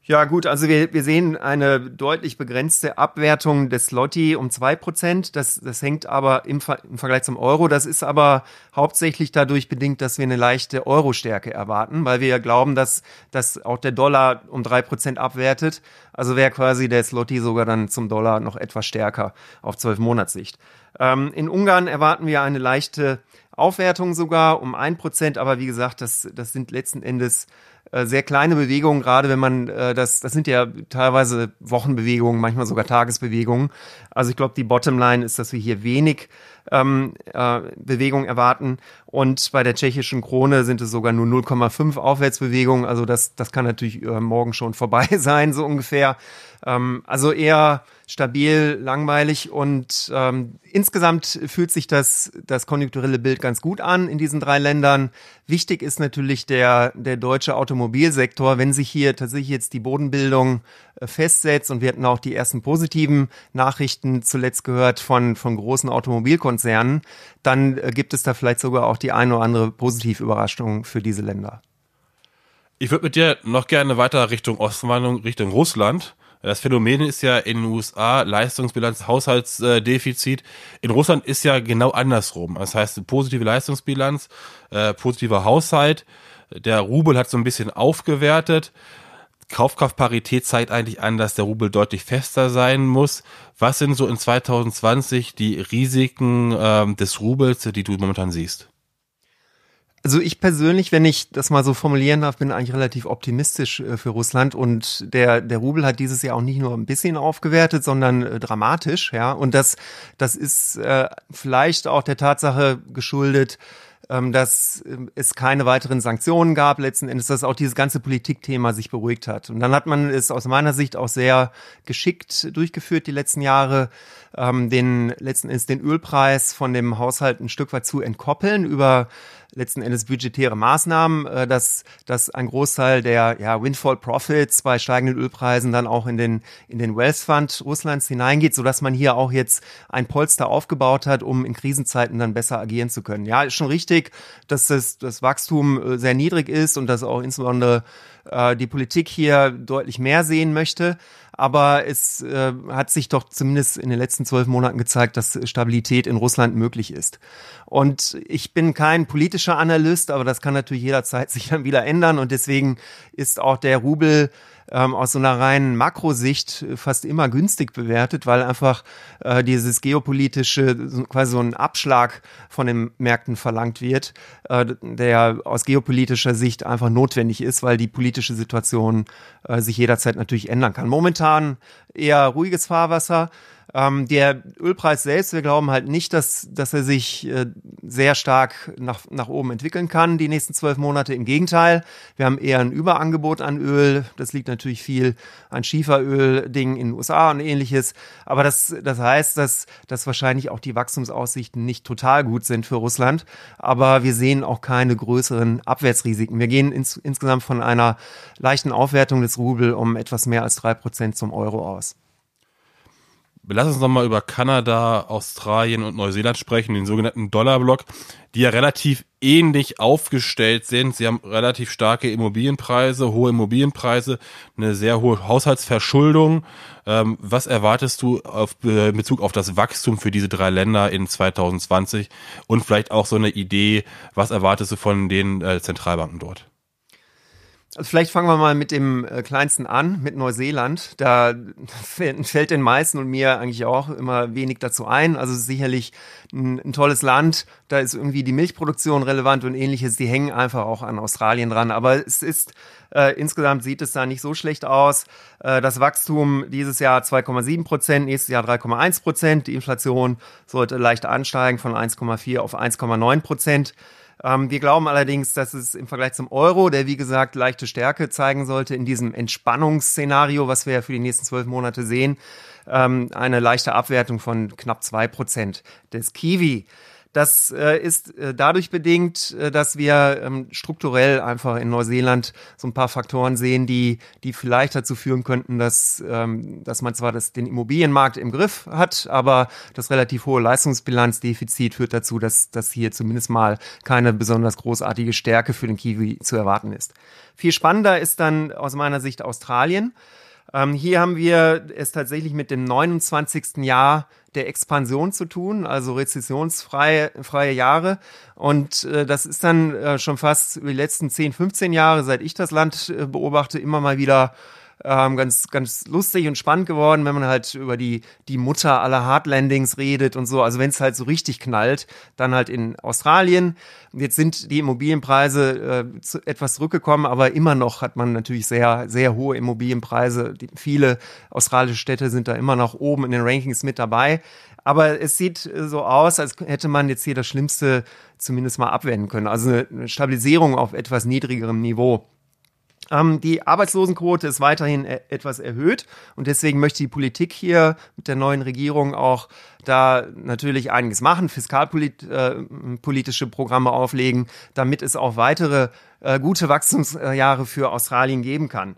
Ja gut, also wir, wir sehen eine deutlich begrenzte Abwertung des Lotti um zwei Prozent. Das, das hängt aber im, im Vergleich zum Euro. Das ist aber hauptsächlich dadurch bedingt, dass wir eine leichte Euro-Stärke erwarten, weil wir glauben, dass, dass auch der Dollar um drei Prozent abwertet. Also wäre quasi der Slotty sogar dann zum Dollar noch etwas stärker auf zwölf Monatssicht. Ähm, in Ungarn erwarten wir eine leichte Aufwertung sogar um ein Prozent, aber wie gesagt, das, das sind letzten Endes äh, sehr kleine Bewegungen, gerade wenn man äh, das, das sind ja teilweise Wochenbewegungen, manchmal sogar Tagesbewegungen. Also ich glaube, die Bottomline ist, dass wir hier wenig ähm, äh, Bewegung erwarten. Und bei der tschechischen Krone sind es sogar nur 0,5 Aufwärtsbewegungen. Also das, das kann natürlich äh, morgen schon vorbei sein, so ungefähr. Ähm, also eher stabil, langweilig und ähm, insgesamt fühlt sich das, das konjunkturelle Bild ganz gut an in diesen drei Ländern. Wichtig ist natürlich der, der deutsche Automobilsektor. Wenn sich hier tatsächlich jetzt die Bodenbildung äh, festsetzt und wir hatten auch die ersten positiven Nachrichten zuletzt gehört von, von großen Automobilkonzernen, dann äh, gibt es da vielleicht sogar auch die eine oder andere Positivüberraschung für diese Länder. Ich würde mit dir noch gerne weiter Richtung Ostwanderung, Richtung Russland. Das Phänomen ist ja in den USA Leistungsbilanz, Haushaltsdefizit. In Russland ist ja genau andersrum. Das heißt, positive Leistungsbilanz, äh, positiver Haushalt. Der Rubel hat so ein bisschen aufgewertet. Kaufkraftparität zeigt eigentlich an, dass der Rubel deutlich fester sein muss. Was sind so in 2020 die Risiken ähm, des Rubels, die du momentan siehst? Also ich persönlich, wenn ich das mal so formulieren darf, bin eigentlich relativ optimistisch äh, für Russland und der der Rubel hat dieses Jahr auch nicht nur ein bisschen aufgewertet, sondern äh, dramatisch, ja. Und das das ist äh, vielleicht auch der Tatsache geschuldet, dass ähm, es keine weiteren Sanktionen gab, letzten Endes, dass auch dieses ganze Politikthema sich beruhigt hat. Und dann hat man es aus meiner Sicht auch sehr geschickt durchgeführt die letzten Jahre, ähm, den letzten Endes den Ölpreis von dem Haushalt ein Stück weit zu entkoppeln über letzten Endes budgetäre Maßnahmen, äh, dass, dass ein Großteil der ja, Windfall Profits bei steigenden Ölpreisen dann auch in den, in den Wealth Fund Russlands hineingeht, sodass man hier auch jetzt ein Polster aufgebaut hat, um in Krisenzeiten dann besser agieren zu können. Ja, ist schon richtig, dass das, das Wachstum äh, sehr niedrig ist und dass auch insbesondere äh, die Politik hier deutlich mehr sehen möchte aber es äh, hat sich doch zumindest in den letzten zwölf Monaten gezeigt, dass Stabilität in Russland möglich ist. Und ich bin kein politischer Analyst, aber das kann natürlich jederzeit sich dann wieder ändern und deswegen ist auch der Rubel ähm, aus so einer reinen Makrosicht fast immer günstig bewertet, weil einfach äh, dieses geopolitische, quasi so ein Abschlag von den Märkten verlangt wird, äh, der aus geopolitischer Sicht einfach notwendig ist, weil die politische Situation äh, sich jederzeit natürlich ändern kann. Momentan eher ruhiges Fahrwasser. Ähm, der Ölpreis selbst, wir glauben halt nicht, dass, dass er sich äh, sehr stark nach, nach oben entwickeln kann, die nächsten zwölf Monate. Im Gegenteil, wir haben eher ein Überangebot an Öl. Das liegt natürlich viel an Schieferöl-Dingen in den USA und ähnliches. Aber das, das heißt, dass, dass wahrscheinlich auch die Wachstumsaussichten nicht total gut sind für Russland. Aber wir sehen auch keine größeren Abwärtsrisiken. Wir gehen ins, insgesamt von einer leichten Aufwertung des Rubel um etwas mehr als drei Prozent zum Euro aus. Lass uns nochmal über Kanada, Australien und Neuseeland sprechen, den sogenannten Dollarblock, die ja relativ ähnlich aufgestellt sind. Sie haben relativ starke Immobilienpreise, hohe Immobilienpreise, eine sehr hohe Haushaltsverschuldung. Ähm, was erwartest du auf, äh, in Bezug auf das Wachstum für diese drei Länder in 2020 und vielleicht auch so eine Idee, was erwartest du von den äh, Zentralbanken dort? Also vielleicht fangen wir mal mit dem äh, kleinsten an, mit Neuseeland. Da fällt den meisten und mir eigentlich auch immer wenig dazu ein. Also sicherlich ein, ein, tolles Land. Da ist irgendwie die Milchproduktion relevant und ähnliches. Die hängen einfach auch an Australien dran. Aber es ist äh, insgesamt sieht es da nicht so schlecht aus. Äh, das Wachstum dieses Jahr 2,7 Prozent, nächstes Jahr 3,1 Prozent. Die Inflation sollte leicht ansteigen von 1,4 auf 1,9 Prozent. Ähm, wir glauben allerdings, dass es im Vergleich zum Euro, der wie gesagt leichte Stärke zeigen sollte in diesem Entspannungsszenario, was wir ja für die nächsten zwölf Monate sehen, ähm, eine leichte Abwertung von knapp zwei Prozent des Kiwi. Das äh, ist äh, dadurch bedingt, äh, dass wir ähm, strukturell einfach in Neuseeland so ein paar Faktoren sehen, die, die vielleicht dazu führen könnten, dass, ähm, dass man zwar das, den Immobilienmarkt im Griff hat, aber das relativ hohe Leistungsbilanzdefizit führt dazu, dass, dass hier zumindest mal keine besonders großartige Stärke für den Kiwi zu erwarten ist. Viel spannender ist dann aus meiner Sicht Australien. Ähm, hier haben wir es tatsächlich mit dem 29. Jahr der Expansion zu tun, also rezessionsfreie freie Jahre. Und äh, das ist dann äh, schon fast die letzten 10, 15 Jahre, seit ich das Land äh, beobachte, immer mal wieder ähm, ganz, ganz lustig und spannend geworden, wenn man halt über die, die Mutter aller Hardlandings redet und so. Also wenn es halt so richtig knallt, dann halt in Australien. Jetzt sind die Immobilienpreise äh, zu, etwas zurückgekommen, aber immer noch hat man natürlich sehr, sehr hohe Immobilienpreise. Die, viele australische Städte sind da immer noch oben in den Rankings mit dabei. Aber es sieht äh, so aus, als hätte man jetzt hier das Schlimmste zumindest mal abwenden können. Also eine Stabilisierung auf etwas niedrigerem Niveau. Ähm, die Arbeitslosenquote ist weiterhin e etwas erhöht und deswegen möchte die Politik hier mit der neuen Regierung auch da natürlich einiges machen, fiskalpolitische äh, Programme auflegen, damit es auch weitere äh, gute Wachstumsjahre für Australien geben kann.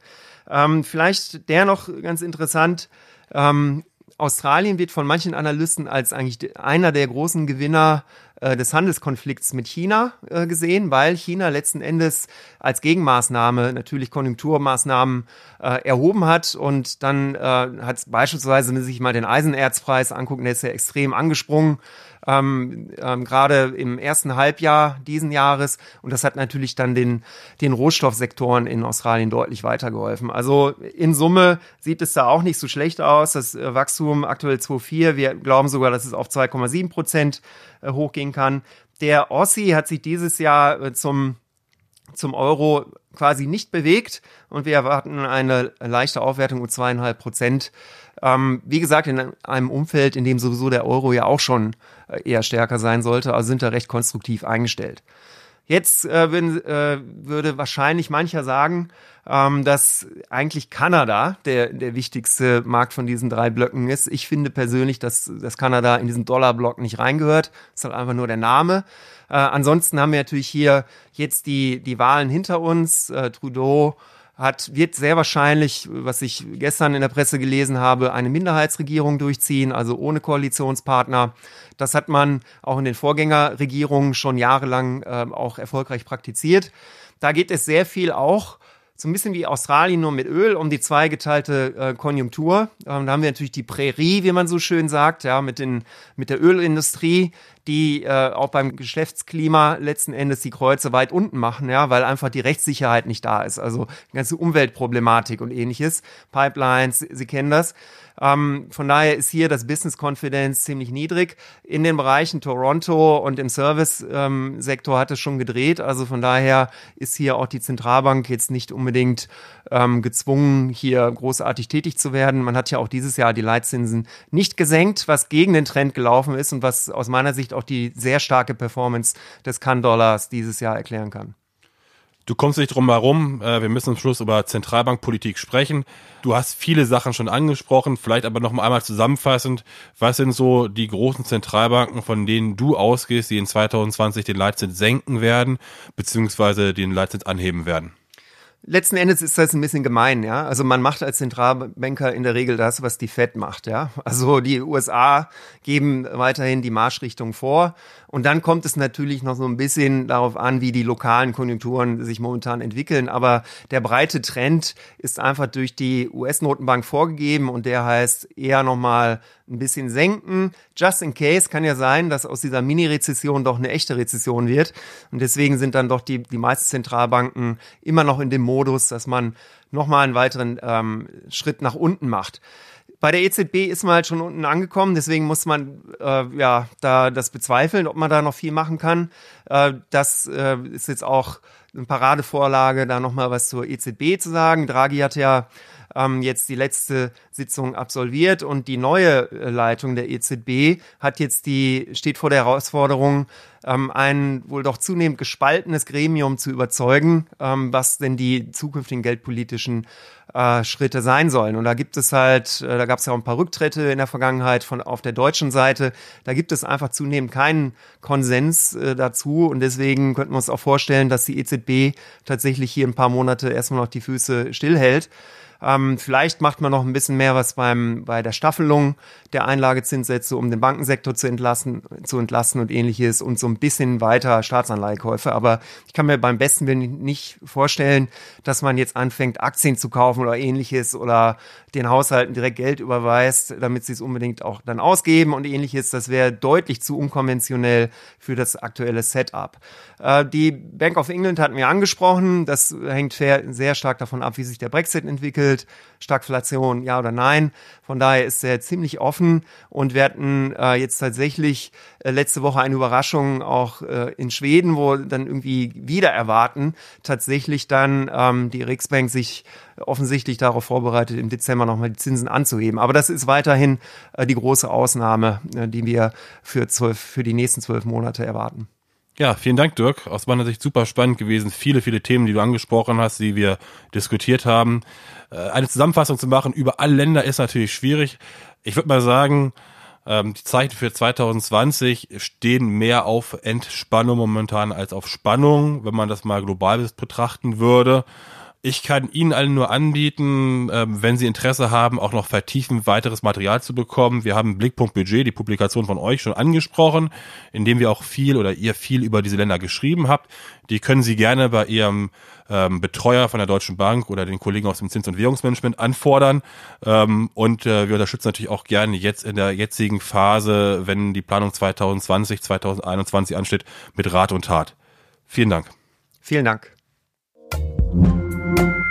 Ähm, vielleicht der noch ganz interessant. Ähm, Australien wird von manchen Analysten als eigentlich einer der großen Gewinner äh, des Handelskonflikts mit China äh, gesehen, weil China letzten Endes als Gegenmaßnahme natürlich Konjunkturmaßnahmen äh, erhoben hat und dann äh, hat beispielsweise, wenn Sie sich mal den Eisenerzpreis angucken, der ist ja extrem angesprungen ähm, ähm, gerade im ersten Halbjahr diesen Jahres. Und das hat natürlich dann den, den Rohstoffsektoren in Australien deutlich weitergeholfen. Also in Summe sieht es da auch nicht so schlecht aus. Das äh, Wachstum aktuell 2,4. Wir glauben sogar, dass es auf 2,7 Prozent äh, hochgehen kann. Der Aussie hat sich dieses Jahr äh, zum zum Euro quasi nicht bewegt und wir erwarten eine leichte Aufwertung um zweieinhalb Prozent. Ähm, wie gesagt, in einem Umfeld, in dem sowieso der Euro ja auch schon eher stärker sein sollte, also sind da recht konstruktiv eingestellt. Jetzt äh, würden, äh, würde wahrscheinlich mancher sagen, ähm, dass eigentlich Kanada der, der wichtigste Markt von diesen drei Blöcken ist. Ich finde persönlich, dass, dass Kanada in diesen Dollarblock nicht reingehört. Das ist halt einfach nur der Name. Äh, ansonsten haben wir natürlich hier jetzt die, die Wahlen hinter uns. Äh, Trudeau hat, wird sehr wahrscheinlich, was ich gestern in der Presse gelesen habe, eine Minderheitsregierung durchziehen, also ohne Koalitionspartner. Das hat man auch in den Vorgängerregierungen schon jahrelang äh, auch erfolgreich praktiziert. Da geht es sehr viel auch so ein bisschen wie Australien nur mit Öl um die zweigeteilte äh, Konjunktur. Ähm, da haben wir natürlich die Prärie, wie man so schön sagt, ja, mit, den, mit der Ölindustrie, die äh, auch beim Geschäftsklima letzten Endes die Kreuze weit unten machen, ja, weil einfach die Rechtssicherheit nicht da ist. Also ganze Umweltproblematik und ähnliches. Pipelines, Sie kennen das. Ähm, von daher ist hier das Business Confidence ziemlich niedrig. In den Bereichen Toronto und im Service-Sektor ähm, hat es schon gedreht. Also von daher ist hier auch die Zentralbank jetzt nicht unbedingt ähm, gezwungen, hier großartig tätig zu werden. Man hat ja auch dieses Jahr die Leitzinsen nicht gesenkt, was gegen den Trend gelaufen ist und was aus meiner Sicht auch die sehr starke Performance des Kann-Dollars dieses Jahr erklären kann. Du kommst nicht drum herum. Äh, wir müssen am Schluss über Zentralbankpolitik sprechen. Du hast viele Sachen schon angesprochen, vielleicht aber noch einmal zusammenfassend. Was sind so die großen Zentralbanken, von denen du ausgehst, die in 2020 den Leitzins senken werden, beziehungsweise den Leitzins anheben werden? Letzten Endes ist das ein bisschen gemein, ja. Also man macht als Zentralbanker in der Regel das, was die Fed macht, ja. Also die USA geben weiterhin die Marschrichtung vor. Und dann kommt es natürlich noch so ein bisschen darauf an, wie die lokalen Konjunkturen sich momentan entwickeln. Aber der breite Trend ist einfach durch die US-Notenbank vorgegeben und der heißt eher nochmal ein bisschen senken. Just in case kann ja sein, dass aus dieser Mini-Rezession doch eine echte Rezession wird. Und deswegen sind dann doch die, die meisten Zentralbanken immer noch in dem Modus, dass man nochmal einen weiteren ähm, Schritt nach unten macht. Bei der EZB ist man halt schon unten angekommen, deswegen muss man äh, ja da das bezweifeln, ob man da noch viel machen kann. Äh, das äh, ist jetzt auch eine Paradevorlage, da nochmal was zur EZB zu sagen. Draghi hat ja ähm, jetzt die letzte Sitzung absolviert und die neue äh, Leitung der EZB hat jetzt die, steht vor der Herausforderung, ähm, ein wohl doch zunehmend gespaltenes Gremium zu überzeugen, ähm, was denn die zukünftigen geldpolitischen äh, Schritte sein sollen. Und da gibt es halt, äh, da gab es ja auch ein paar Rücktritte in der Vergangenheit von auf der deutschen Seite. Da gibt es einfach zunehmend keinen Konsens äh, dazu und deswegen könnten wir uns auch vorstellen, dass die EZB tatsächlich hier ein paar Monate erstmal noch die Füße stillhält. Ähm, vielleicht macht man noch ein bisschen mehr was beim, bei der Staffelung der Einlagezinssätze, um den Bankensektor zu entlassen, zu entlasten und ähnliches und so ein bisschen weiter Staatsanleihekäufe. Aber ich kann mir beim besten Willen nicht vorstellen, dass man jetzt anfängt, Aktien zu kaufen oder ähnliches oder den Haushalten direkt Geld überweist, damit sie es unbedingt auch dann ausgeben und ähnliches. Das wäre deutlich zu unkonventionell für das aktuelle Setup. Äh, die Bank of England hatten wir angesprochen. Das hängt sehr stark davon ab, wie sich der Brexit entwickelt entwickelt, Stagflation, ja oder nein. Von daher ist er ziemlich offen und wir hatten äh, jetzt tatsächlich äh, letzte Woche eine Überraschung auch äh, in Schweden, wo dann irgendwie wieder erwarten, tatsächlich dann ähm, die Riksbank sich offensichtlich darauf vorbereitet, im Dezember nochmal die Zinsen anzuheben. Aber das ist weiterhin äh, die große Ausnahme, äh, die wir für, zwölf, für die nächsten zwölf Monate erwarten. Ja, vielen Dank, Dirk. Aus meiner Sicht super spannend gewesen. Viele, viele Themen, die du angesprochen hast, die wir diskutiert haben. Äh, eine Zusammenfassung zu machen über alle Länder ist natürlich schwierig. Ich würde mal sagen, ähm, die Zeichen für 2020 stehen mehr auf Entspannung momentan als auf Spannung, wenn man das mal global betrachten würde. Ich kann Ihnen allen nur anbieten, ähm, wenn Sie Interesse haben, auch noch vertiefend weiteres Material zu bekommen. Wir haben Blickpunkt Budget, die Publikation von euch schon angesprochen, in dem wir auch viel oder ihr viel über diese Länder geschrieben habt. Die können Sie gerne bei Ihrem ähm, Betreuer von der Deutschen Bank oder den Kollegen aus dem Zins- und Währungsmanagement anfordern. Ähm, und äh, wir unterstützen natürlich auch gerne jetzt in der jetzigen Phase, wenn die Planung 2020, 2021 ansteht, mit Rat und Tat. Vielen Dank. Vielen Dank. Thank you.